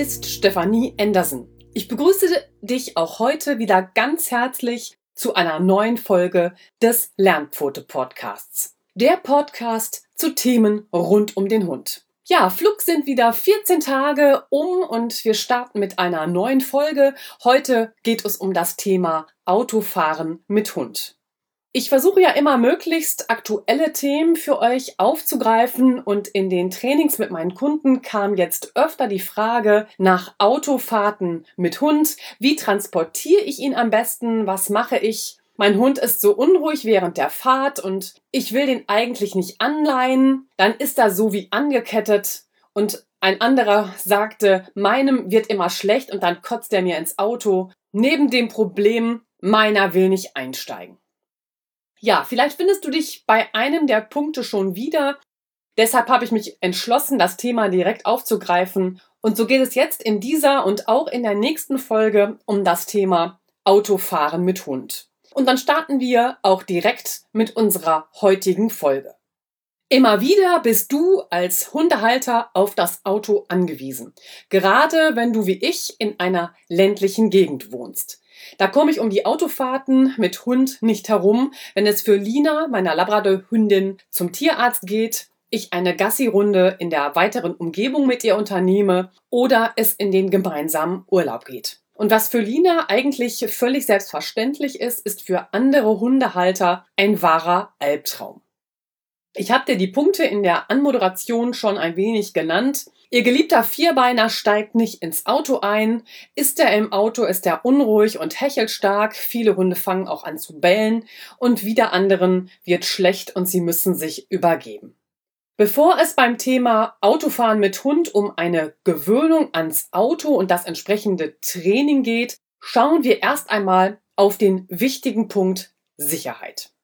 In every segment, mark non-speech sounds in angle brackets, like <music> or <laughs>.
Ist Stefanie Andersen. Ich begrüße dich auch heute wieder ganz herzlich zu einer neuen Folge des Lernpfote Podcasts. Der Podcast zu Themen rund um den Hund. Ja, Flug sind wieder 14 Tage um und wir starten mit einer neuen Folge. Heute geht es um das Thema Autofahren mit Hund. Ich versuche ja immer möglichst aktuelle Themen für euch aufzugreifen und in den Trainings mit meinen Kunden kam jetzt öfter die Frage nach Autofahrten mit Hund. Wie transportiere ich ihn am besten? Was mache ich? Mein Hund ist so unruhig während der Fahrt und ich will den eigentlich nicht anleihen. Dann ist er so wie angekettet und ein anderer sagte, meinem wird immer schlecht und dann kotzt er mir ins Auto. Neben dem Problem, meiner will nicht einsteigen. Ja, vielleicht findest du dich bei einem der Punkte schon wieder. Deshalb habe ich mich entschlossen, das Thema direkt aufzugreifen. Und so geht es jetzt in dieser und auch in der nächsten Folge um das Thema Autofahren mit Hund. Und dann starten wir auch direkt mit unserer heutigen Folge. Immer wieder bist du als Hundehalter auf das Auto angewiesen. Gerade wenn du wie ich in einer ländlichen Gegend wohnst. Da komme ich um die Autofahrten mit Hund nicht herum, wenn es für Lina, meiner Labrador-Hündin, zum Tierarzt geht, ich eine Gassi-Runde in der weiteren Umgebung mit ihr unternehme oder es in den gemeinsamen Urlaub geht. Und was für Lina eigentlich völlig selbstverständlich ist, ist für andere Hundehalter ein wahrer Albtraum. Ich habe dir die Punkte in der Anmoderation schon ein wenig genannt. Ihr geliebter Vierbeiner steigt nicht ins Auto ein. Ist er im Auto, ist er unruhig und hechelt stark. Viele Hunde fangen auch an zu bellen und wieder anderen wird schlecht und sie müssen sich übergeben. Bevor es beim Thema Autofahren mit Hund um eine Gewöhnung ans Auto und das entsprechende Training geht, schauen wir erst einmal auf den wichtigen Punkt Sicherheit.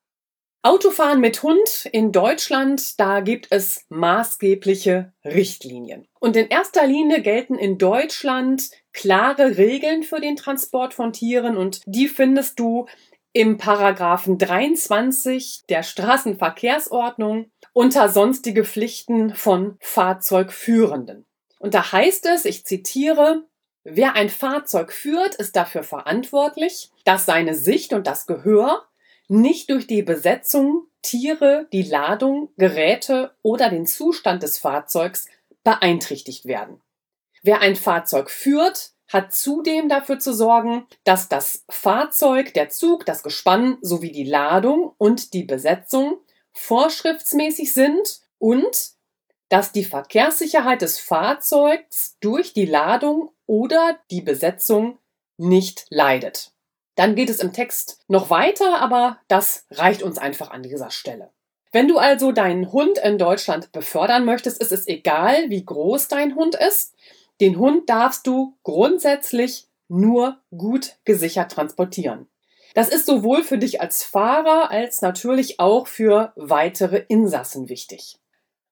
Autofahren mit Hund in Deutschland, da gibt es maßgebliche Richtlinien. Und in erster Linie gelten in Deutschland klare Regeln für den Transport von Tieren und die findest du im Paragraphen 23 der Straßenverkehrsordnung unter sonstige Pflichten von Fahrzeugführenden. Und da heißt es, ich zitiere, Wer ein Fahrzeug führt, ist dafür verantwortlich, dass seine Sicht und das Gehör nicht durch die Besetzung, Tiere, die Ladung, Geräte oder den Zustand des Fahrzeugs beeinträchtigt werden. Wer ein Fahrzeug führt, hat zudem dafür zu sorgen, dass das Fahrzeug, der Zug, das Gespann sowie die Ladung und die Besetzung vorschriftsmäßig sind und dass die Verkehrssicherheit des Fahrzeugs durch die Ladung oder die Besetzung nicht leidet. Dann geht es im Text noch weiter, aber das reicht uns einfach an dieser Stelle. Wenn du also deinen Hund in Deutschland befördern möchtest, ist es egal, wie groß dein Hund ist. Den Hund darfst du grundsätzlich nur gut gesichert transportieren. Das ist sowohl für dich als Fahrer als natürlich auch für weitere Insassen wichtig.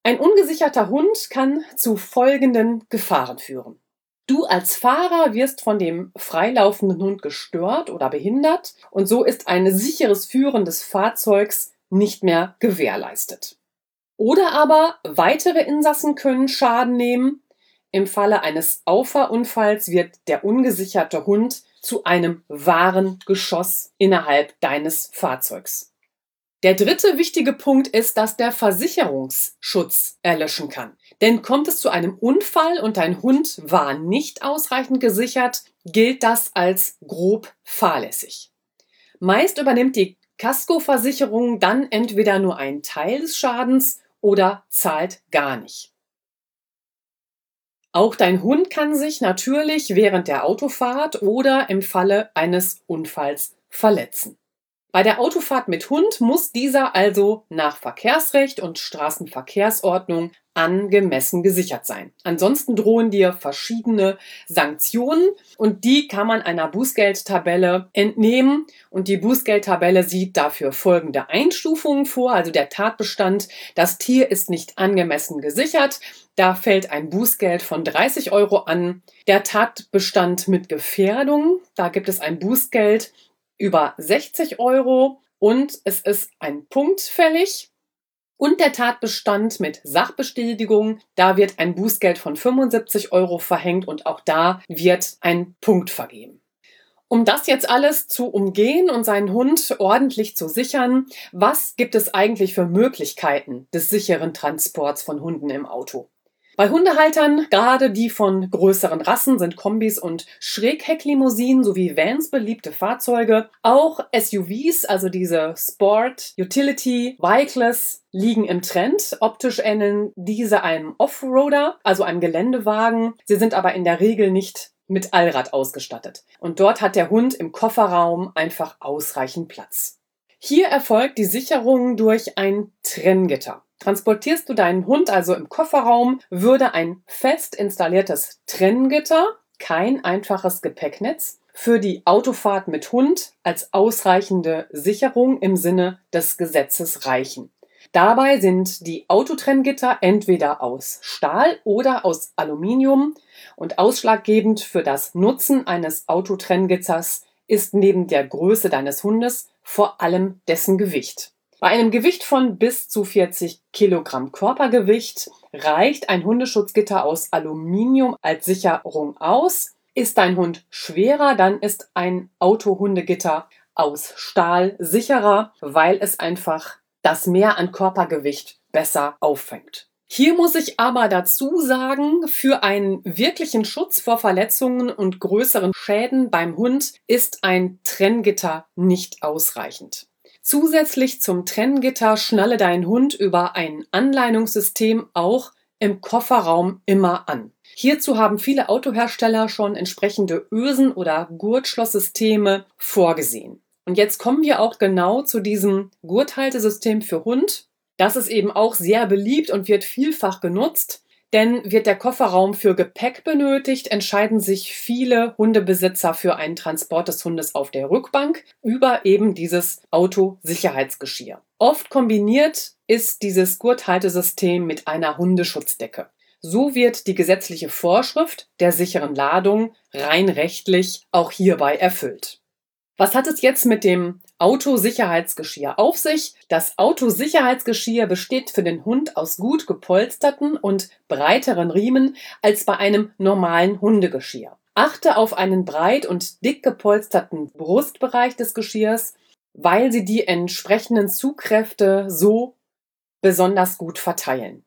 Ein ungesicherter Hund kann zu folgenden Gefahren führen. Du als Fahrer wirst von dem freilaufenden Hund gestört oder behindert und so ist ein sicheres Führen des Fahrzeugs nicht mehr gewährleistet. Oder aber weitere Insassen können Schaden nehmen. Im Falle eines Auffahrunfalls wird der ungesicherte Hund zu einem wahren Geschoss innerhalb deines Fahrzeugs. Der dritte wichtige Punkt ist, dass der Versicherungsschutz erlöschen kann. Denn kommt es zu einem Unfall und dein Hund war nicht ausreichend gesichert, gilt das als grob fahrlässig. Meist übernimmt die Kaskoversicherung dann entweder nur einen Teil des Schadens oder zahlt gar nicht. Auch dein Hund kann sich natürlich während der Autofahrt oder im Falle eines Unfalls verletzen. Bei der Autofahrt mit Hund muss dieser also nach Verkehrsrecht und Straßenverkehrsordnung angemessen gesichert sein. Ansonsten drohen dir verschiedene Sanktionen und die kann man einer Bußgeldtabelle entnehmen und die Bußgeldtabelle sieht dafür folgende Einstufungen vor. Also der Tatbestand, das Tier ist nicht angemessen gesichert. Da fällt ein Bußgeld von 30 Euro an. Der Tatbestand mit Gefährdung, da gibt es ein Bußgeld über 60 Euro und es ist ein Punkt fällig. Und der Tatbestand mit Sachbestätigung, da wird ein Bußgeld von 75 Euro verhängt und auch da wird ein Punkt vergeben. Um das jetzt alles zu umgehen und seinen Hund ordentlich zu sichern, was gibt es eigentlich für Möglichkeiten des sicheren Transports von Hunden im Auto? Bei Hundehaltern, gerade die von größeren Rassen, sind Kombis und Schräghecklimousinen sowie Vans beliebte Fahrzeuge. Auch SUVs, also diese Sport, Utility, Bikeles, liegen im Trend. Optisch ähneln diese einem Offroader, also einem Geländewagen. Sie sind aber in der Regel nicht mit Allrad ausgestattet. Und dort hat der Hund im Kofferraum einfach ausreichend Platz. Hier erfolgt die Sicherung durch ein Trenngitter. Transportierst du deinen Hund also im Kofferraum, würde ein fest installiertes Trenngitter, kein einfaches Gepäcknetz, für die Autofahrt mit Hund als ausreichende Sicherung im Sinne des Gesetzes reichen. Dabei sind die Autotrenngitter entweder aus Stahl oder aus Aluminium und ausschlaggebend für das Nutzen eines Autotrenngitters ist neben der Größe deines Hundes vor allem dessen Gewicht. Bei einem Gewicht von bis zu 40 Kilogramm Körpergewicht reicht ein Hundeschutzgitter aus Aluminium als Sicherung aus. Ist dein Hund schwerer, dann ist ein Autohundegitter aus Stahl sicherer, weil es einfach das Mehr an Körpergewicht besser auffängt. Hier muss ich aber dazu sagen, für einen wirklichen Schutz vor Verletzungen und größeren Schäden beim Hund ist ein Trenngitter nicht ausreichend. Zusätzlich zum Trenngitter schnalle dein Hund über ein Anleinungssystem auch im Kofferraum immer an. Hierzu haben viele Autohersteller schon entsprechende Ösen oder Gurtschlosssysteme vorgesehen. Und jetzt kommen wir auch genau zu diesem Gurthaltesystem für Hund. Das ist eben auch sehr beliebt und wird vielfach genutzt. Denn wird der Kofferraum für Gepäck benötigt, entscheiden sich viele Hundebesitzer für einen Transport des Hundes auf der Rückbank über eben dieses Autosicherheitsgeschirr. Oft kombiniert ist dieses Gurthaltesystem mit einer Hundeschutzdecke. So wird die gesetzliche Vorschrift der sicheren Ladung rein rechtlich auch hierbei erfüllt. Was hat es jetzt mit dem Autosicherheitsgeschirr auf sich? Das Autosicherheitsgeschirr besteht für den Hund aus gut gepolsterten und breiteren Riemen als bei einem normalen Hundegeschirr. Achte auf einen breit und dick gepolsterten Brustbereich des Geschirrs, weil sie die entsprechenden Zugkräfte so besonders gut verteilen.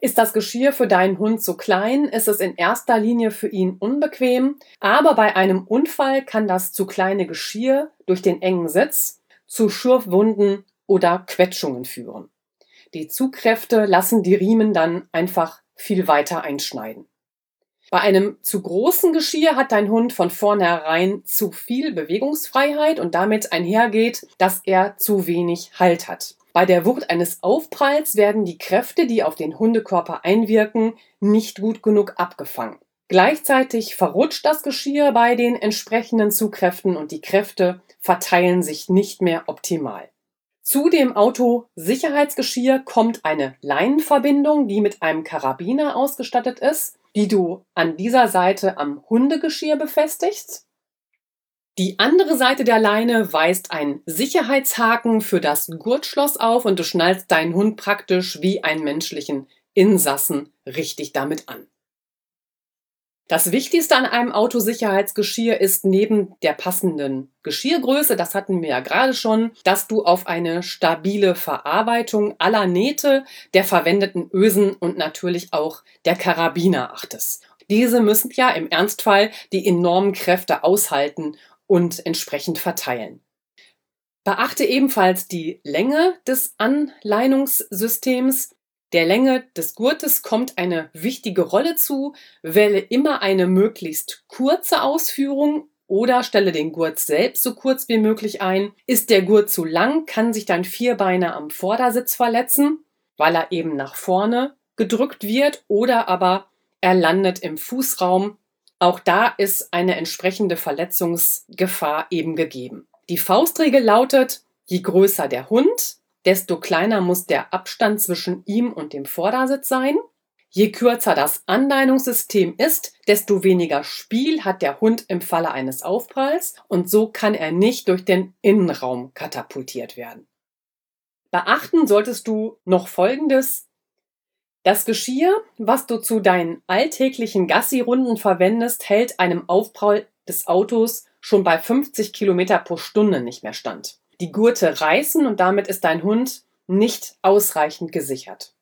Ist das Geschirr für deinen Hund zu klein, ist es in erster Linie für ihn unbequem, aber bei einem Unfall kann das zu kleine Geschirr durch den engen Sitz zu Schürfwunden oder Quetschungen führen. Die Zugkräfte lassen die Riemen dann einfach viel weiter einschneiden. Bei einem zu großen Geschirr hat dein Hund von vornherein zu viel Bewegungsfreiheit und damit einhergeht, dass er zu wenig Halt hat. Bei der Wucht eines Aufpralls werden die Kräfte, die auf den Hundekörper einwirken, nicht gut genug abgefangen. Gleichzeitig verrutscht das Geschirr bei den entsprechenden Zugkräften und die Kräfte verteilen sich nicht mehr optimal. Zu dem Auto-Sicherheitsgeschirr kommt eine Leinenverbindung, die mit einem Karabiner ausgestattet ist, die du an dieser Seite am Hundegeschirr befestigst. Die andere Seite der Leine weist ein Sicherheitshaken für das Gurtschloss auf und du schnallst deinen Hund praktisch wie einen menschlichen Insassen richtig damit an. Das Wichtigste an einem Autosicherheitsgeschirr ist neben der passenden Geschirrgröße, das hatten wir ja gerade schon, dass du auf eine stabile Verarbeitung aller Nähte, der verwendeten Ösen und natürlich auch der Karabiner achtest. Diese müssen ja im Ernstfall die enormen Kräfte aushalten und entsprechend verteilen. Beachte ebenfalls die Länge des Anleinungssystems. Der Länge des Gurtes kommt eine wichtige Rolle zu. Wähle immer eine möglichst kurze Ausführung oder stelle den Gurt selbst so kurz wie möglich ein. Ist der Gurt zu lang, kann sich dein Vierbeiner am Vordersitz verletzen, weil er eben nach vorne gedrückt wird oder aber er landet im Fußraum auch da ist eine entsprechende Verletzungsgefahr eben gegeben. Die Faustregel lautet, je größer der Hund, desto kleiner muss der Abstand zwischen ihm und dem Vordersitz sein. Je kürzer das Anleinungssystem ist, desto weniger Spiel hat der Hund im Falle eines Aufpralls und so kann er nicht durch den Innenraum katapultiert werden. Beachten solltest du noch Folgendes. Das Geschirr, was du zu deinen alltäglichen Gassi-Runden verwendest, hält einem Aufprall des Autos schon bei 50 Kilometer pro Stunde nicht mehr stand. Die Gurte reißen und damit ist dein Hund nicht ausreichend gesichert.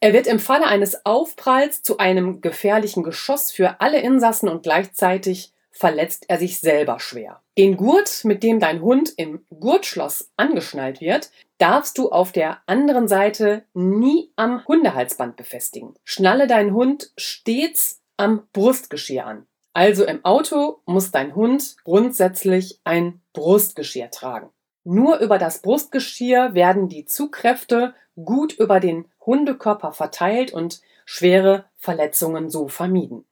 Er wird im Falle eines Aufpralls zu einem gefährlichen Geschoss für alle Insassen und gleichzeitig verletzt er sich selber schwer. Den Gurt, mit dem dein Hund im Gurtschloss angeschnallt wird, darfst du auf der anderen Seite nie am Hundehalsband befestigen. Schnalle deinen Hund stets am Brustgeschirr an. Also im Auto muss dein Hund grundsätzlich ein Brustgeschirr tragen. Nur über das Brustgeschirr werden die Zugkräfte gut über den Hundekörper verteilt und schwere Verletzungen so vermieden.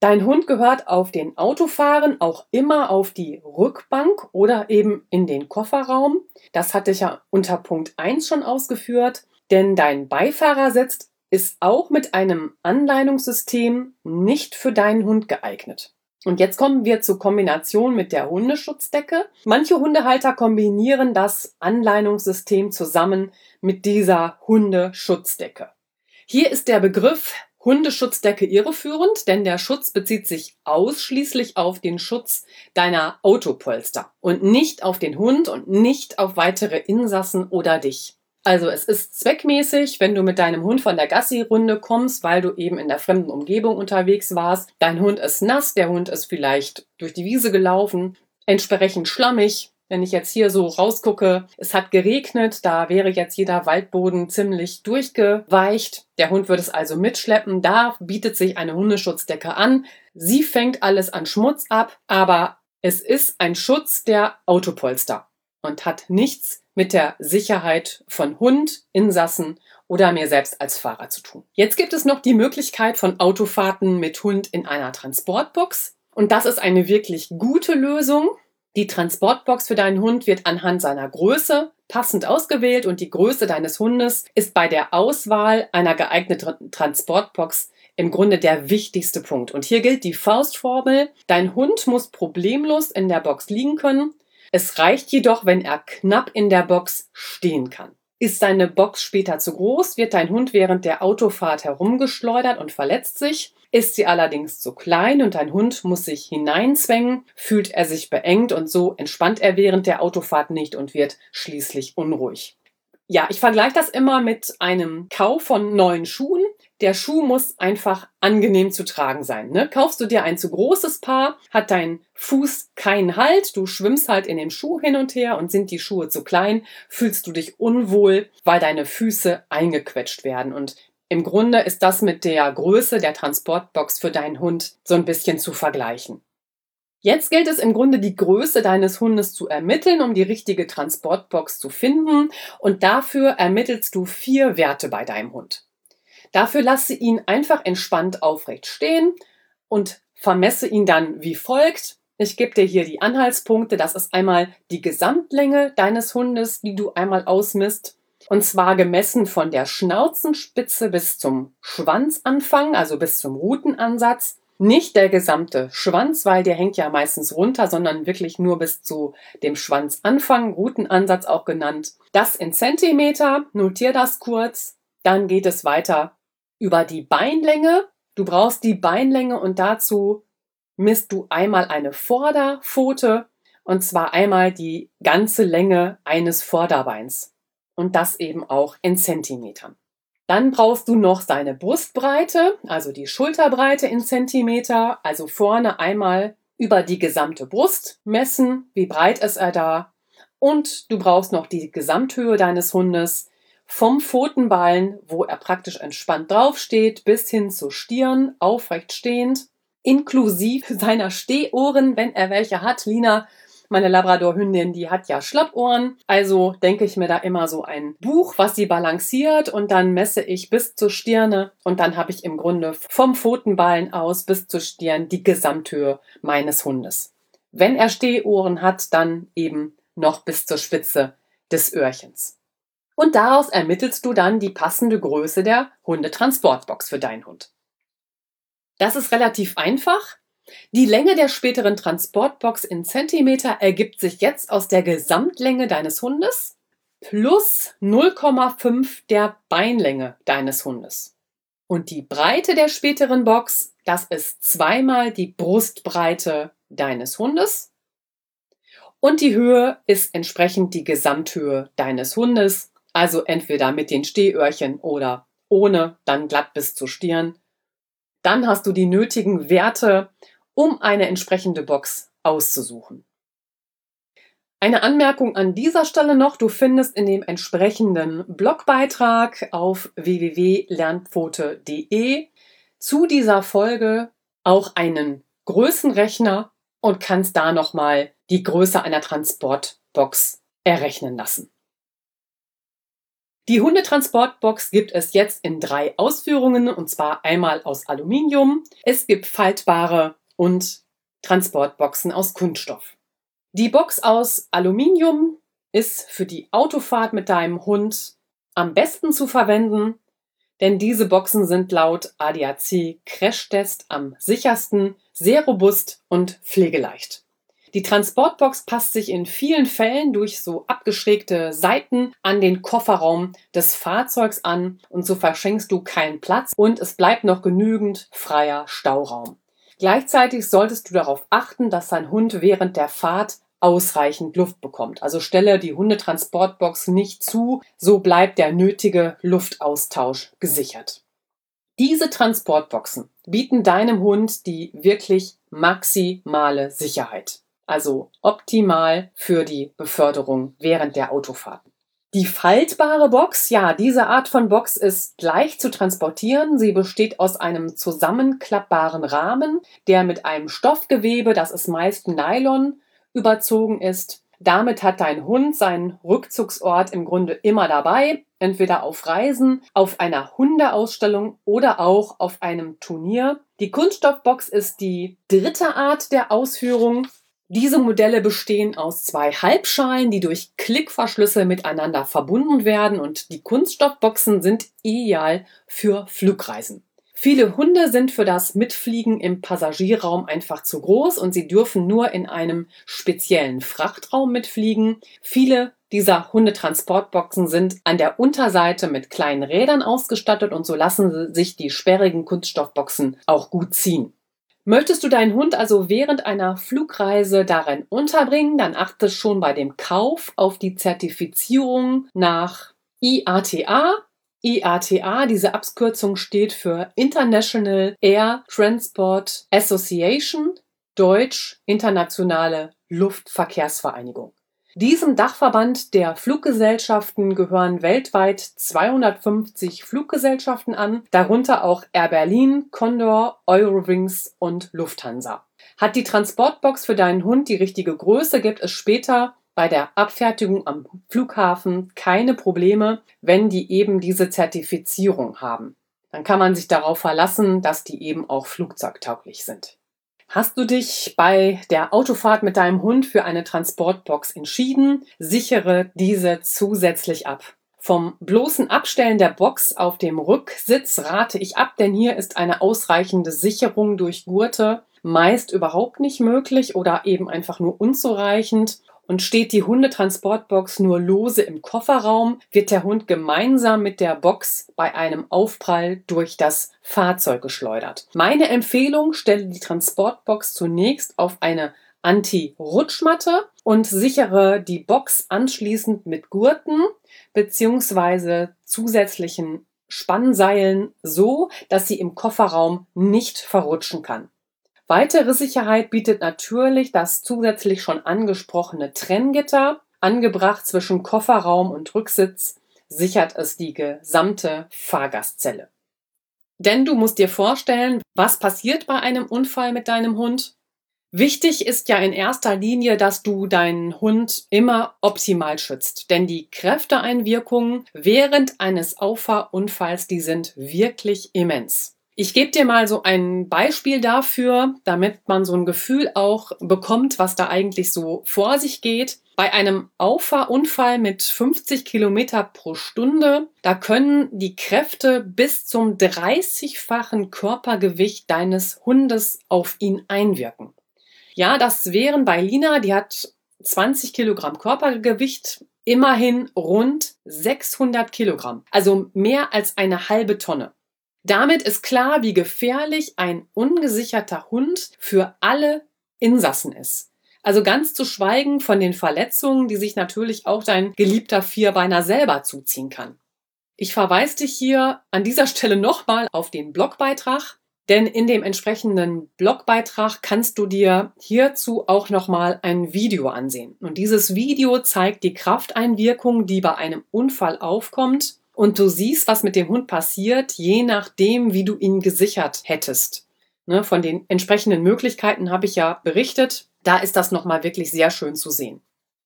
Dein Hund gehört auf den Autofahren auch immer auf die Rückbank oder eben in den Kofferraum. Das hatte ich ja unter Punkt 1 schon ausgeführt, denn dein Beifahrersitz ist auch mit einem Anleitungssystem nicht für deinen Hund geeignet. Und jetzt kommen wir zur Kombination mit der Hundeschutzdecke. Manche Hundehalter kombinieren das Anleitungssystem zusammen mit dieser Hundeschutzdecke. Hier ist der Begriff Hundeschutzdecke irreführend, denn der Schutz bezieht sich ausschließlich auf den Schutz deiner Autopolster und nicht auf den Hund und nicht auf weitere Insassen oder dich. Also es ist zweckmäßig, wenn du mit deinem Hund von der Gassi-Runde kommst, weil du eben in der fremden Umgebung unterwegs warst. Dein Hund ist nass, der Hund ist vielleicht durch die Wiese gelaufen, entsprechend schlammig, wenn ich jetzt hier so rausgucke, es hat geregnet, da wäre jetzt jeder Waldboden ziemlich durchgeweicht. Der Hund würde es also mitschleppen. Da bietet sich eine Hundeschutzdecke an. Sie fängt alles an Schmutz ab, aber es ist ein Schutz der Autopolster und hat nichts mit der Sicherheit von Hund, Insassen oder mir selbst als Fahrer zu tun. Jetzt gibt es noch die Möglichkeit von Autofahrten mit Hund in einer Transportbox. Und das ist eine wirklich gute Lösung. Die Transportbox für deinen Hund wird anhand seiner Größe passend ausgewählt und die Größe deines Hundes ist bei der Auswahl einer geeigneten Transportbox im Grunde der wichtigste Punkt. Und hier gilt die Faustformel. Dein Hund muss problemlos in der Box liegen können. Es reicht jedoch, wenn er knapp in der Box stehen kann. Ist deine Box später zu groß, wird dein Hund während der Autofahrt herumgeschleudert und verletzt sich. Ist sie allerdings zu klein und dein Hund muss sich hineinzwängen, fühlt er sich beengt und so entspannt er während der Autofahrt nicht und wird schließlich unruhig. Ja, ich vergleiche das immer mit einem Kauf von neuen Schuhen. Der Schuh muss einfach angenehm zu tragen sein. Ne? Kaufst du dir ein zu großes Paar, hat dein Fuß keinen Halt, du schwimmst halt in dem Schuh hin und her und sind die Schuhe zu klein, fühlst du dich unwohl, weil deine Füße eingequetscht werden. Und im Grunde ist das mit der Größe der Transportbox für deinen Hund so ein bisschen zu vergleichen. Jetzt gilt es im Grunde, die Größe deines Hundes zu ermitteln, um die richtige Transportbox zu finden. Und dafür ermittelst du vier Werte bei deinem Hund. Dafür lasse ihn einfach entspannt aufrecht stehen und vermesse ihn dann wie folgt. Ich gebe dir hier die Anhaltspunkte. Das ist einmal die Gesamtlänge deines Hundes, die du einmal ausmisst. Und zwar gemessen von der Schnauzenspitze bis zum Schwanzanfang, also bis zum Rutenansatz. Nicht der gesamte Schwanz, weil der hängt ja meistens runter, sondern wirklich nur bis zu dem Schwanzanfang, Rutenansatz auch genannt. Das in Zentimeter, notier das kurz. Dann geht es weiter über die Beinlänge. Du brauchst die Beinlänge und dazu misst du einmal eine Vorderpfote und zwar einmal die ganze Länge eines Vorderbeins und das eben auch in Zentimetern. Dann brauchst du noch seine Brustbreite, also die Schulterbreite in Zentimeter, also vorne einmal über die gesamte Brust messen, wie breit ist er da. Und du brauchst noch die Gesamthöhe deines Hundes vom Pfotenballen, wo er praktisch entspannt draufsteht, bis hin zur Stirn, aufrecht stehend, inklusive <laughs> seiner Stehohren, wenn er welche hat. Lina meine Labrador-Hündin, die hat ja Schlappohren. Also denke ich mir da immer so ein Buch, was sie balanciert und dann messe ich bis zur Stirne und dann habe ich im Grunde vom Pfotenballen aus bis zur Stirn die Gesamthöhe meines Hundes. Wenn er Stehohren hat, dann eben noch bis zur Spitze des Öhrchens. Und daraus ermittelst du dann die passende Größe der Hundetransportbox für deinen Hund. Das ist relativ einfach. Die Länge der späteren Transportbox in Zentimeter ergibt sich jetzt aus der Gesamtlänge deines Hundes plus 0,5 der Beinlänge deines Hundes. Und die Breite der späteren Box, das ist zweimal die Brustbreite deines Hundes. Und die Höhe ist entsprechend die Gesamthöhe deines Hundes, also entweder mit den Stehöhrchen oder ohne, dann glatt bis zur Stirn. Dann hast du die nötigen Werte, um eine entsprechende Box auszusuchen. Eine Anmerkung an dieser Stelle noch, du findest in dem entsprechenden Blogbeitrag auf www.lernpfote.de zu dieser Folge auch einen Größenrechner und kannst da nochmal die Größe einer Transportbox errechnen lassen. Die Hundetransportbox gibt es jetzt in drei Ausführungen und zwar einmal aus Aluminium, es gibt faltbare und Transportboxen aus Kunststoff. Die Box aus Aluminium ist für die Autofahrt mit deinem Hund am besten zu verwenden, denn diese Boxen sind laut ADAC Crashtest am sichersten, sehr robust und pflegeleicht. Die Transportbox passt sich in vielen Fällen durch so abgeschrägte Seiten an den Kofferraum des Fahrzeugs an und so verschenkst du keinen Platz und es bleibt noch genügend freier Stauraum. Gleichzeitig solltest du darauf achten, dass dein Hund während der Fahrt ausreichend Luft bekommt. Also stelle die Hundetransportbox nicht zu, so bleibt der nötige Luftaustausch gesichert. Diese Transportboxen bieten deinem Hund die wirklich maximale Sicherheit. Also optimal für die Beförderung während der Autofahrt. Die faltbare Box, ja, diese Art von Box ist leicht zu transportieren. Sie besteht aus einem zusammenklappbaren Rahmen, der mit einem Stoffgewebe, das ist meist Nylon, überzogen ist. Damit hat dein Hund seinen Rückzugsort im Grunde immer dabei, entweder auf Reisen, auf einer Hundeausstellung oder auch auf einem Turnier. Die Kunststoffbox ist die dritte Art der Ausführung. Diese Modelle bestehen aus zwei Halbschalen, die durch Klickverschlüsse miteinander verbunden werden und die Kunststoffboxen sind ideal für Flugreisen. Viele Hunde sind für das Mitfliegen im Passagierraum einfach zu groß und sie dürfen nur in einem speziellen Frachtraum mitfliegen. Viele dieser Hundetransportboxen sind an der Unterseite mit kleinen Rädern ausgestattet und so lassen sich die sperrigen Kunststoffboxen auch gut ziehen. Möchtest du deinen Hund also während einer Flugreise darin unterbringen, dann achte schon bei dem Kauf auf die Zertifizierung nach IATA. IATA, diese Abkürzung steht für International Air Transport Association, Deutsch Internationale Luftverkehrsvereinigung. Diesem Dachverband der Fluggesellschaften gehören weltweit 250 Fluggesellschaften an, darunter auch Air Berlin, Condor, Eurowings und Lufthansa. Hat die Transportbox für deinen Hund die richtige Größe, gibt es später bei der Abfertigung am Flughafen keine Probleme, wenn die eben diese Zertifizierung haben. Dann kann man sich darauf verlassen, dass die eben auch flugzeugtauglich sind. Hast du dich bei der Autofahrt mit deinem Hund für eine Transportbox entschieden? Sichere diese zusätzlich ab. Vom bloßen Abstellen der Box auf dem Rücksitz rate ich ab, denn hier ist eine ausreichende Sicherung durch Gurte meist überhaupt nicht möglich oder eben einfach nur unzureichend und steht die Hundetransportbox nur lose im Kofferraum, wird der Hund gemeinsam mit der Box bei einem Aufprall durch das Fahrzeug geschleudert. Meine Empfehlung, stelle die Transportbox zunächst auf eine Anti-Rutschmatte und sichere die Box anschließend mit Gurten bzw. zusätzlichen Spannseilen so, dass sie im Kofferraum nicht verrutschen kann. Weitere Sicherheit bietet natürlich das zusätzlich schon angesprochene Trenngitter. Angebracht zwischen Kofferraum und Rücksitz sichert es die gesamte Fahrgastzelle. Denn du musst dir vorstellen, was passiert bei einem Unfall mit deinem Hund? Wichtig ist ja in erster Linie, dass du deinen Hund immer optimal schützt. Denn die Kräfteeinwirkungen während eines Auffahrunfalls, die sind wirklich immens. Ich gebe dir mal so ein Beispiel dafür, damit man so ein Gefühl auch bekommt, was da eigentlich so vor sich geht. Bei einem Auffahrunfall mit 50 Kilometer pro Stunde, da können die Kräfte bis zum 30-fachen Körpergewicht deines Hundes auf ihn einwirken. Ja, das wären bei Lina, die hat 20 Kilogramm Körpergewicht immerhin rund 600 Kilogramm, also mehr als eine halbe Tonne. Damit ist klar, wie gefährlich ein ungesicherter Hund für alle Insassen ist. Also ganz zu schweigen von den Verletzungen, die sich natürlich auch dein geliebter Vierbeiner selber zuziehen kann. Ich verweise dich hier an dieser Stelle nochmal auf den Blogbeitrag, denn in dem entsprechenden Blogbeitrag kannst du dir hierzu auch nochmal ein Video ansehen. Und dieses Video zeigt die Krafteinwirkung, die bei einem Unfall aufkommt. Und du siehst, was mit dem Hund passiert, je nachdem, wie du ihn gesichert hättest. Ne, von den entsprechenden Möglichkeiten habe ich ja berichtet. Da ist das nochmal wirklich sehr schön zu sehen.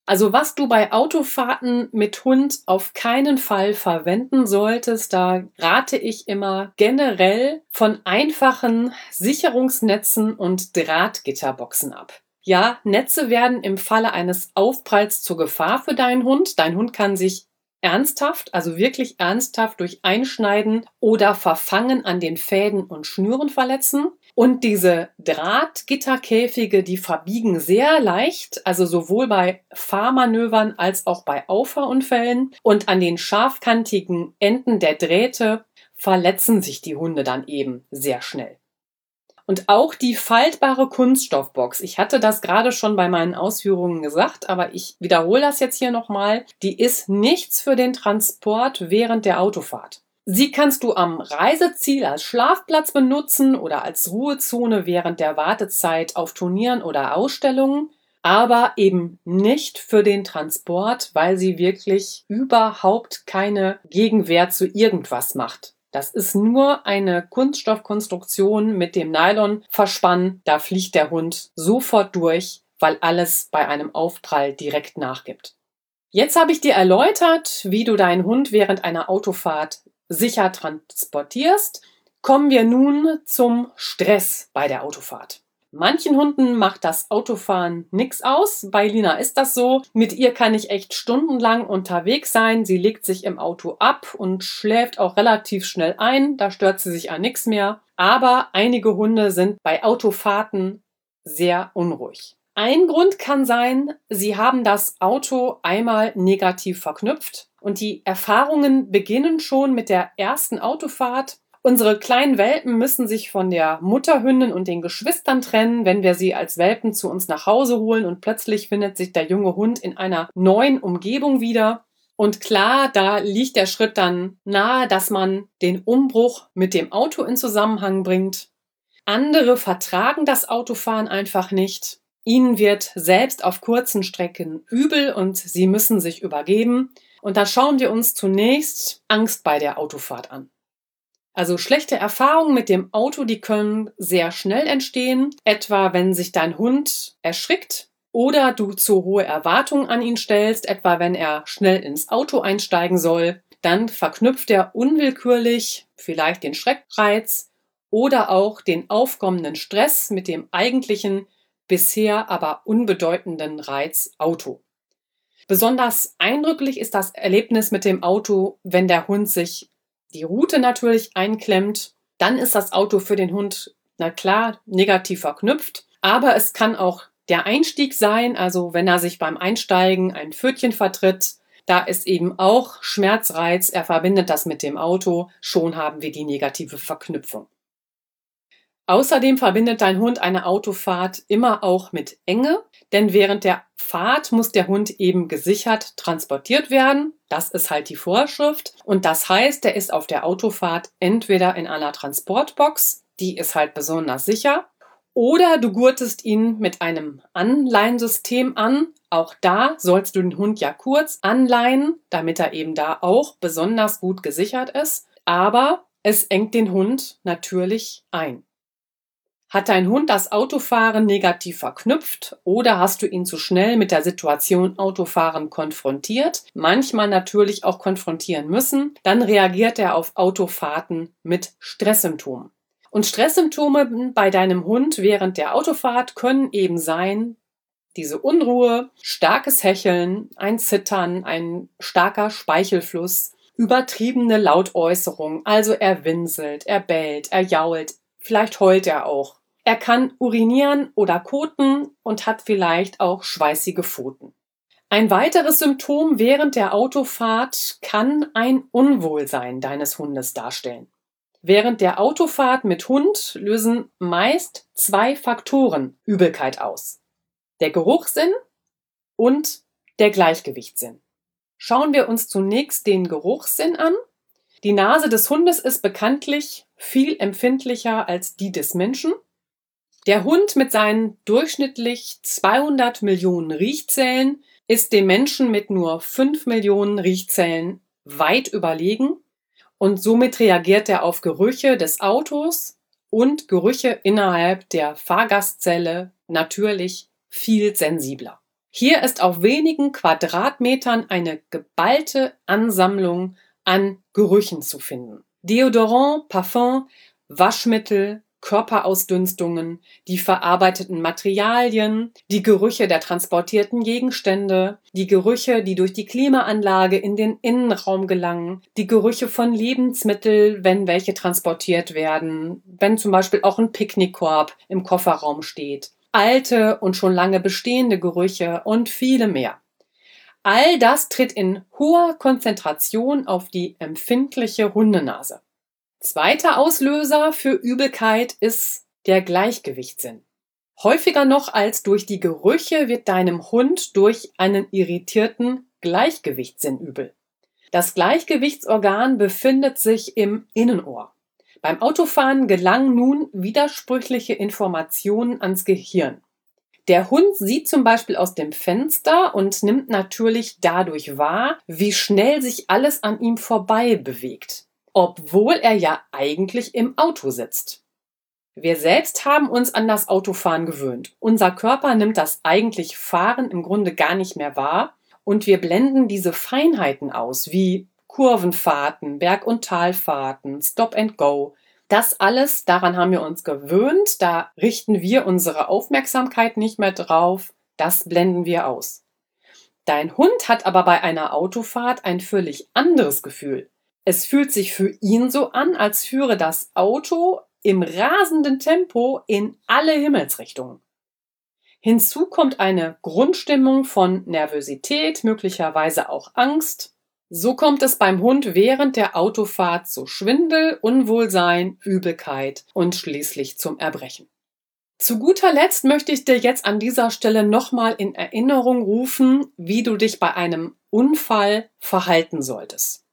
Also was du bei Autofahrten mit Hund auf keinen Fall verwenden solltest, da rate ich immer generell von einfachen Sicherungsnetzen und Drahtgitterboxen ab. Ja, Netze werden im Falle eines Aufpralls zur Gefahr für deinen Hund. Dein Hund kann sich ernsthaft, also wirklich ernsthaft durch Einschneiden oder Verfangen an den Fäden und Schnüren verletzen. Und diese Drahtgitterkäfige, die verbiegen sehr leicht, also sowohl bei Fahrmanövern als auch bei Auffahrunfällen. Und an den scharfkantigen Enden der Drähte verletzen sich die Hunde dann eben sehr schnell. Und auch die faltbare Kunststoffbox. Ich hatte das gerade schon bei meinen Ausführungen gesagt, aber ich wiederhole das jetzt hier nochmal. Die ist nichts für den Transport während der Autofahrt. Sie kannst du am Reiseziel als Schlafplatz benutzen oder als Ruhezone während der Wartezeit auf Turnieren oder Ausstellungen, aber eben nicht für den Transport, weil sie wirklich überhaupt keine Gegenwehr zu irgendwas macht. Das ist nur eine Kunststoffkonstruktion mit dem Nylonverspann. Da fliegt der Hund sofort durch, weil alles bei einem Aufprall direkt nachgibt. Jetzt habe ich dir erläutert, wie du deinen Hund während einer Autofahrt sicher transportierst, kommen wir nun zum Stress bei der Autofahrt. Manchen Hunden macht das Autofahren nichts aus. Bei Lina ist das so. Mit ihr kann ich echt stundenlang unterwegs sein. Sie legt sich im Auto ab und schläft auch relativ schnell ein. Da stört sie sich an nichts mehr. Aber einige Hunde sind bei Autofahrten sehr unruhig. Ein Grund kann sein, sie haben das Auto einmal negativ verknüpft und die Erfahrungen beginnen schon mit der ersten Autofahrt. Unsere kleinen Welpen müssen sich von der Mutterhündin und den Geschwistern trennen, wenn wir sie als Welpen zu uns nach Hause holen und plötzlich findet sich der junge Hund in einer neuen Umgebung wieder. Und klar, da liegt der Schritt dann nahe, dass man den Umbruch mit dem Auto in Zusammenhang bringt. Andere vertragen das Autofahren einfach nicht. Ihnen wird selbst auf kurzen Strecken übel und sie müssen sich übergeben. Und da schauen wir uns zunächst Angst bei der Autofahrt an. Also schlechte Erfahrungen mit dem Auto, die können sehr schnell entstehen, etwa wenn sich dein Hund erschrickt oder du zu hohe Erwartungen an ihn stellst, etwa wenn er schnell ins Auto einsteigen soll, dann verknüpft er unwillkürlich vielleicht den Schreckreiz oder auch den aufkommenden Stress mit dem eigentlichen, bisher aber unbedeutenden Reiz Auto. Besonders eindrücklich ist das Erlebnis mit dem Auto, wenn der Hund sich die Route natürlich einklemmt. Dann ist das Auto für den Hund, na klar, negativ verknüpft. Aber es kann auch der Einstieg sein, also wenn er sich beim Einsteigen ein Pfötchen vertritt, da ist eben auch Schmerzreiz, er verbindet das mit dem Auto, schon haben wir die negative Verknüpfung. Außerdem verbindet dein Hund eine Autofahrt immer auch mit Enge, denn während der Fahrt muss der Hund eben gesichert transportiert werden. Das ist halt die Vorschrift. Und das heißt, er ist auf der Autofahrt entweder in einer Transportbox, die ist halt besonders sicher, oder du gurtest ihn mit einem Anleinsystem an. Auch da sollst du den Hund ja kurz anleihen, damit er eben da auch besonders gut gesichert ist. Aber es engt den Hund natürlich ein. Hat dein Hund das Autofahren negativ verknüpft oder hast du ihn zu schnell mit der Situation Autofahren konfrontiert, manchmal natürlich auch konfrontieren müssen, dann reagiert er auf Autofahrten mit Stresssymptomen. Und Stresssymptome bei deinem Hund während der Autofahrt können eben sein, diese Unruhe, starkes Hecheln, ein Zittern, ein starker Speichelfluss, übertriebene Lautäußerung, also er winselt, er bellt, er jault, vielleicht heult er auch. Er kann urinieren oder koten und hat vielleicht auch schweißige Pfoten. Ein weiteres Symptom während der Autofahrt kann ein Unwohlsein deines Hundes darstellen. Während der Autofahrt mit Hund lösen meist zwei Faktoren Übelkeit aus. Der Geruchssinn und der Gleichgewichtssinn. Schauen wir uns zunächst den Geruchssinn an. Die Nase des Hundes ist bekanntlich viel empfindlicher als die des Menschen. Der Hund mit seinen durchschnittlich 200 Millionen Riechzellen ist dem Menschen mit nur 5 Millionen Riechzellen weit überlegen und somit reagiert er auf Gerüche des Autos und Gerüche innerhalb der Fahrgastzelle natürlich viel sensibler. Hier ist auf wenigen Quadratmetern eine geballte Ansammlung an Gerüchen zu finden. Deodorant, Parfum, Waschmittel, Körperausdünstungen, die verarbeiteten Materialien, die Gerüche der transportierten Gegenstände, die Gerüche, die durch die Klimaanlage in den Innenraum gelangen, die Gerüche von Lebensmitteln, wenn welche transportiert werden, wenn zum Beispiel auch ein Picknickkorb im Kofferraum steht, alte und schon lange bestehende Gerüche und viele mehr. All das tritt in hoher Konzentration auf die empfindliche Hundenase. Zweiter Auslöser für Übelkeit ist der Gleichgewichtssinn. Häufiger noch als durch die Gerüche wird deinem Hund durch einen irritierten Gleichgewichtssinn übel. Das Gleichgewichtsorgan befindet sich im Innenohr. Beim Autofahren gelangen nun widersprüchliche Informationen ans Gehirn. Der Hund sieht zum Beispiel aus dem Fenster und nimmt natürlich dadurch wahr, wie schnell sich alles an ihm vorbei bewegt obwohl er ja eigentlich im Auto sitzt. Wir selbst haben uns an das Autofahren gewöhnt. Unser Körper nimmt das eigentlich Fahren im Grunde gar nicht mehr wahr und wir blenden diese Feinheiten aus, wie Kurvenfahrten, Berg- und Talfahrten, Stop and Go. Das alles, daran haben wir uns gewöhnt, da richten wir unsere Aufmerksamkeit nicht mehr drauf, das blenden wir aus. Dein Hund hat aber bei einer Autofahrt ein völlig anderes Gefühl. Es fühlt sich für ihn so an, als führe das Auto im rasenden Tempo in alle Himmelsrichtungen. Hinzu kommt eine Grundstimmung von Nervosität, möglicherweise auch Angst. So kommt es beim Hund während der Autofahrt zu Schwindel, Unwohlsein, Übelkeit und schließlich zum Erbrechen. Zu guter Letzt möchte ich dir jetzt an dieser Stelle nochmal in Erinnerung rufen, wie du dich bei einem Unfall verhalten solltest.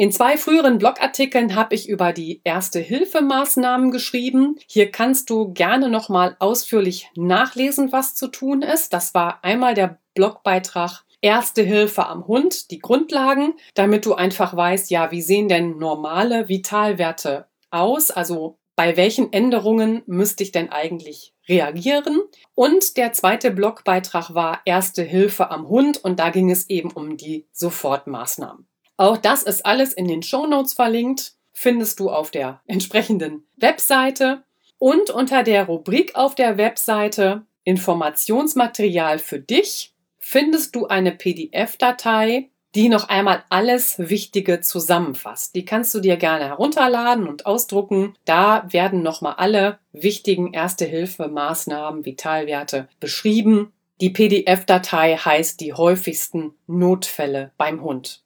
In zwei früheren Blogartikeln habe ich über die Erste-Hilfemaßnahmen geschrieben. Hier kannst du gerne nochmal ausführlich nachlesen, was zu tun ist. Das war einmal der Blogbeitrag Erste Hilfe am Hund, die Grundlagen, damit du einfach weißt, ja, wie sehen denn normale Vitalwerte aus? Also bei welchen Änderungen müsste ich denn eigentlich reagieren? Und der zweite Blogbeitrag war Erste Hilfe am Hund und da ging es eben um die Sofortmaßnahmen. Auch das ist alles in den Show Notes verlinkt, findest du auf der entsprechenden Webseite und unter der Rubrik auf der Webseite Informationsmaterial für dich findest du eine PDF-Datei, die noch einmal alles Wichtige zusammenfasst. Die kannst du dir gerne herunterladen und ausdrucken. Da werden nochmal alle wichtigen Erste-Hilfe-Maßnahmen, Vitalwerte beschrieben. Die PDF-Datei heißt die häufigsten Notfälle beim Hund.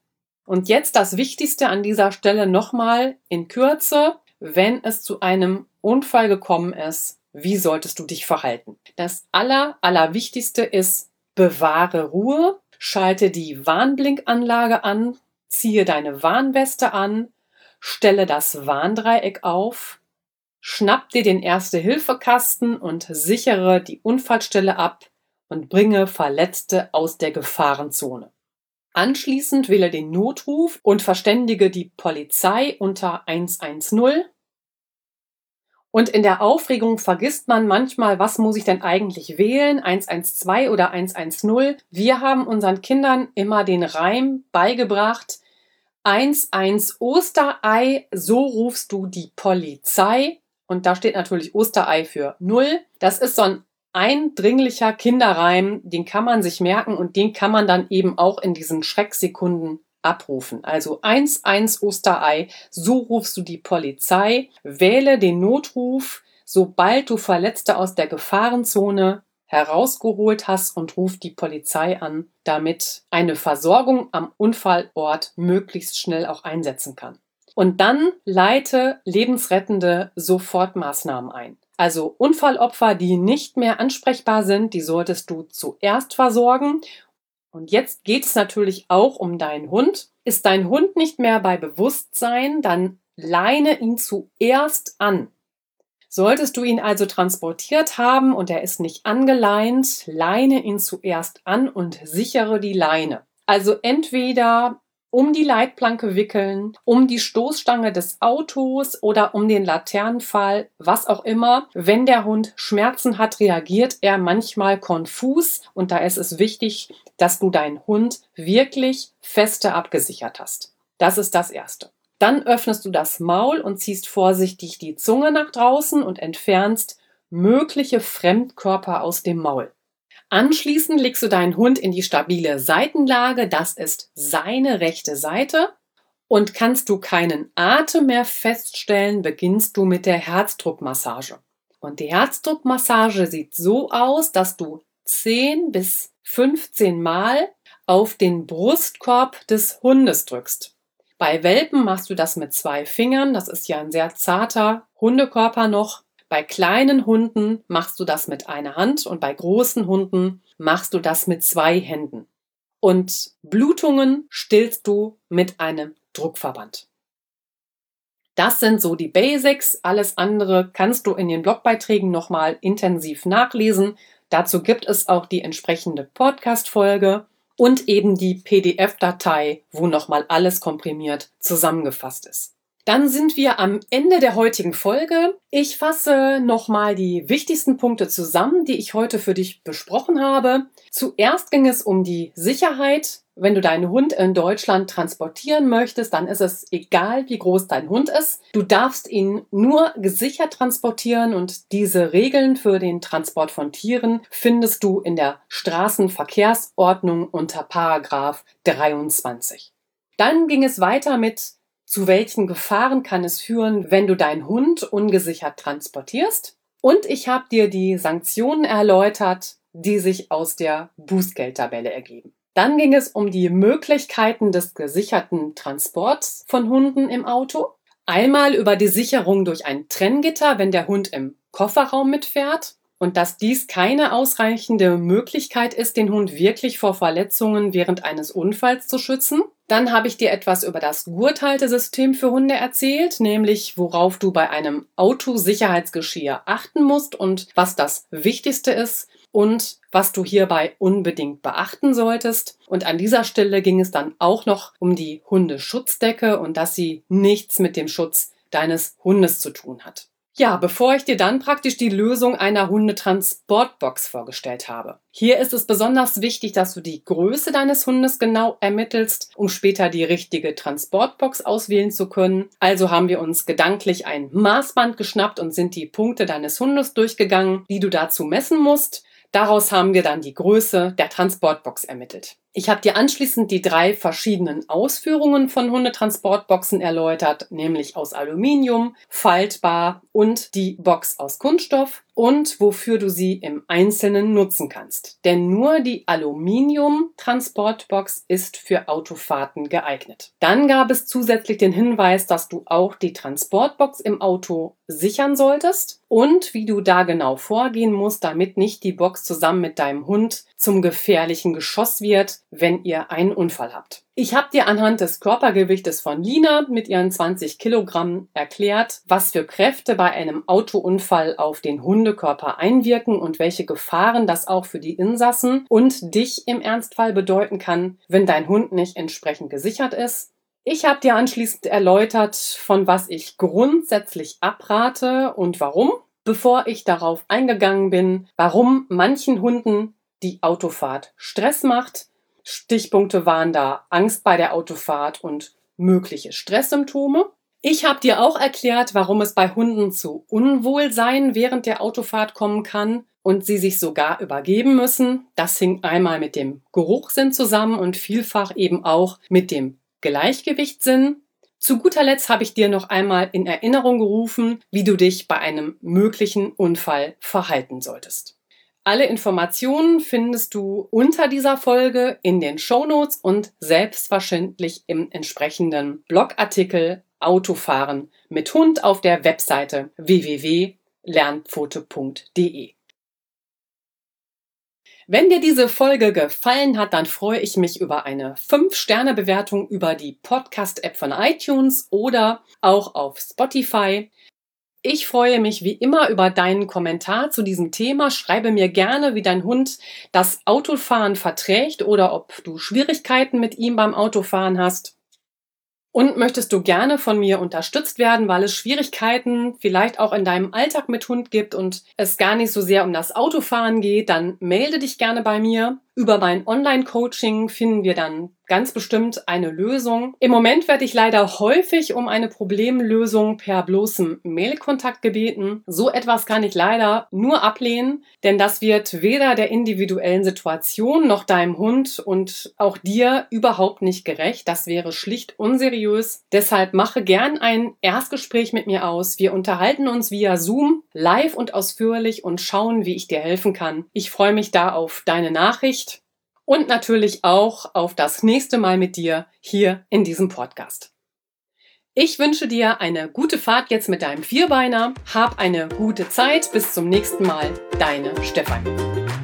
Und jetzt das Wichtigste an dieser Stelle nochmal in Kürze, wenn es zu einem Unfall gekommen ist, wie solltest du dich verhalten? Das aller, allerwichtigste ist, bewahre Ruhe, schalte die Warnblinkanlage an, ziehe deine Warnweste an, stelle das Warndreieck auf, schnapp dir den Erste-Hilfe-Kasten und sichere die Unfallstelle ab und bringe Verletzte aus der Gefahrenzone. Anschließend wähle den Notruf und verständige die Polizei unter 110. Und in der Aufregung vergisst man manchmal, was muss ich denn eigentlich wählen, 112 oder 110. Wir haben unseren Kindern immer den Reim beigebracht, 11 Osterei, so rufst du die Polizei. Und da steht natürlich Osterei für 0. Das ist so ein eindringlicher Kinderreim, den kann man sich merken und den kann man dann eben auch in diesen Schrecksekunden abrufen. Also 1-1 Osterei, so rufst du die Polizei, wähle den Notruf, sobald du Verletzte aus der Gefahrenzone herausgeholt hast und ruf die Polizei an, damit eine Versorgung am Unfallort möglichst schnell auch einsetzen kann. Und dann leite lebensrettende Sofortmaßnahmen ein. Also Unfallopfer, die nicht mehr ansprechbar sind, die solltest du zuerst versorgen. Und jetzt geht es natürlich auch um deinen Hund. Ist dein Hund nicht mehr bei Bewusstsein, dann leine ihn zuerst an. Solltest du ihn also transportiert haben und er ist nicht angeleint, leine ihn zuerst an und sichere die Leine. Also entweder um die Leitplanke wickeln, um die Stoßstange des Autos oder um den Laternenpfahl, was auch immer. Wenn der Hund Schmerzen hat, reagiert er manchmal konfus und da ist es wichtig, dass du deinen Hund wirklich feste abgesichert hast. Das ist das Erste. Dann öffnest du das Maul und ziehst vorsichtig die Zunge nach draußen und entfernst mögliche Fremdkörper aus dem Maul. Anschließend legst du deinen Hund in die stabile Seitenlage, das ist seine rechte Seite. Und kannst du keinen Atem mehr feststellen, beginnst du mit der Herzdruckmassage. Und die Herzdruckmassage sieht so aus, dass du 10 bis 15 Mal auf den Brustkorb des Hundes drückst. Bei Welpen machst du das mit zwei Fingern, das ist ja ein sehr zarter Hundekörper noch. Bei kleinen Hunden machst du das mit einer Hand und bei großen Hunden machst du das mit zwei Händen. Und Blutungen stillst du mit einem Druckverband. Das sind so die Basics. Alles andere kannst du in den Blogbeiträgen nochmal intensiv nachlesen. Dazu gibt es auch die entsprechende Podcast-Folge und eben die PDF-Datei, wo nochmal alles komprimiert zusammengefasst ist. Dann sind wir am Ende der heutigen Folge. Ich fasse nochmal die wichtigsten Punkte zusammen, die ich heute für dich besprochen habe. Zuerst ging es um die Sicherheit. Wenn du deinen Hund in Deutschland transportieren möchtest, dann ist es egal, wie groß dein Hund ist. Du darfst ihn nur gesichert transportieren und diese Regeln für den Transport von Tieren findest du in der Straßenverkehrsordnung unter Paragraph 23. Dann ging es weiter mit zu welchen Gefahren kann es führen, wenn du deinen Hund ungesichert transportierst? Und ich habe dir die Sanktionen erläutert, die sich aus der Bußgeldtabelle ergeben. Dann ging es um die Möglichkeiten des gesicherten Transports von Hunden im Auto. Einmal über die Sicherung durch ein Trenngitter, wenn der Hund im Kofferraum mitfährt und dass dies keine ausreichende Möglichkeit ist, den Hund wirklich vor Verletzungen während eines Unfalls zu schützen. Dann habe ich dir etwas über das Gurthaltesystem für Hunde erzählt, nämlich worauf du bei einem Autosicherheitsgeschirr achten musst und was das Wichtigste ist und was du hierbei unbedingt beachten solltest. Und an dieser Stelle ging es dann auch noch um die Hundeschutzdecke und dass sie nichts mit dem Schutz deines Hundes zu tun hat. Ja, bevor ich dir dann praktisch die Lösung einer Hundetransportbox vorgestellt habe. Hier ist es besonders wichtig, dass du die Größe deines Hundes genau ermittelst, um später die richtige Transportbox auswählen zu können. Also haben wir uns gedanklich ein Maßband geschnappt und sind die Punkte deines Hundes durchgegangen, die du dazu messen musst. Daraus haben wir dann die Größe der Transportbox ermittelt. Ich habe dir anschließend die drei verschiedenen Ausführungen von Hundetransportboxen erläutert, nämlich aus Aluminium, faltbar und die Box aus Kunststoff und wofür du sie im Einzelnen nutzen kannst. Denn nur die Aluminium-Transportbox ist für Autofahrten geeignet. Dann gab es zusätzlich den Hinweis, dass du auch die Transportbox im Auto sichern solltest und wie du da genau vorgehen musst, damit nicht die Box zusammen mit deinem Hund zum gefährlichen Geschoss wird, wenn ihr einen Unfall habt. Ich habe dir anhand des Körpergewichtes von Lina mit ihren 20 Kilogramm erklärt, was für Kräfte bei einem Autounfall auf den Hundekörper einwirken und welche Gefahren das auch für die Insassen und dich im Ernstfall bedeuten kann, wenn dein Hund nicht entsprechend gesichert ist. Ich habe dir anschließend erläutert, von was ich grundsätzlich abrate und warum, bevor ich darauf eingegangen bin, warum manchen Hunden die Autofahrt Stress macht Stichpunkte waren da Angst bei der Autofahrt und mögliche Stresssymptome. Ich habe dir auch erklärt, warum es bei Hunden zu Unwohlsein während der Autofahrt kommen kann und sie sich sogar übergeben müssen. Das hing einmal mit dem Geruchssinn zusammen und vielfach eben auch mit dem Gleichgewichtssinn. Zu guter Letzt habe ich dir noch einmal in Erinnerung gerufen, wie du dich bei einem möglichen Unfall verhalten solltest. Alle Informationen findest du unter dieser Folge in den Shownotes und selbstverständlich im entsprechenden Blogartikel Autofahren mit Hund auf der Webseite www.lernpfote.de. Wenn dir diese Folge gefallen hat, dann freue ich mich über eine 5-Sterne-Bewertung über die Podcast-App von iTunes oder auch auf Spotify. Ich freue mich wie immer über deinen Kommentar zu diesem Thema. Schreibe mir gerne, wie dein Hund das Autofahren verträgt oder ob du Schwierigkeiten mit ihm beim Autofahren hast. Und möchtest du gerne von mir unterstützt werden, weil es Schwierigkeiten vielleicht auch in deinem Alltag mit Hund gibt und es gar nicht so sehr um das Autofahren geht, dann melde dich gerne bei mir. Über mein Online-Coaching finden wir dann ganz bestimmt eine Lösung. Im Moment werde ich leider häufig um eine Problemlösung per bloßem Mailkontakt gebeten. So etwas kann ich leider nur ablehnen, denn das wird weder der individuellen Situation noch deinem Hund und auch dir überhaupt nicht gerecht. Das wäre schlicht unseriös. Deshalb mache gern ein Erstgespräch mit mir aus. Wir unterhalten uns via Zoom live und ausführlich und schauen, wie ich dir helfen kann. Ich freue mich da auf deine Nachricht und natürlich auch auf das nächste Mal mit dir hier in diesem Podcast. Ich wünsche dir eine gute Fahrt jetzt mit deinem Vierbeiner. Hab eine gute Zeit. Bis zum nächsten Mal. Deine Stefanie.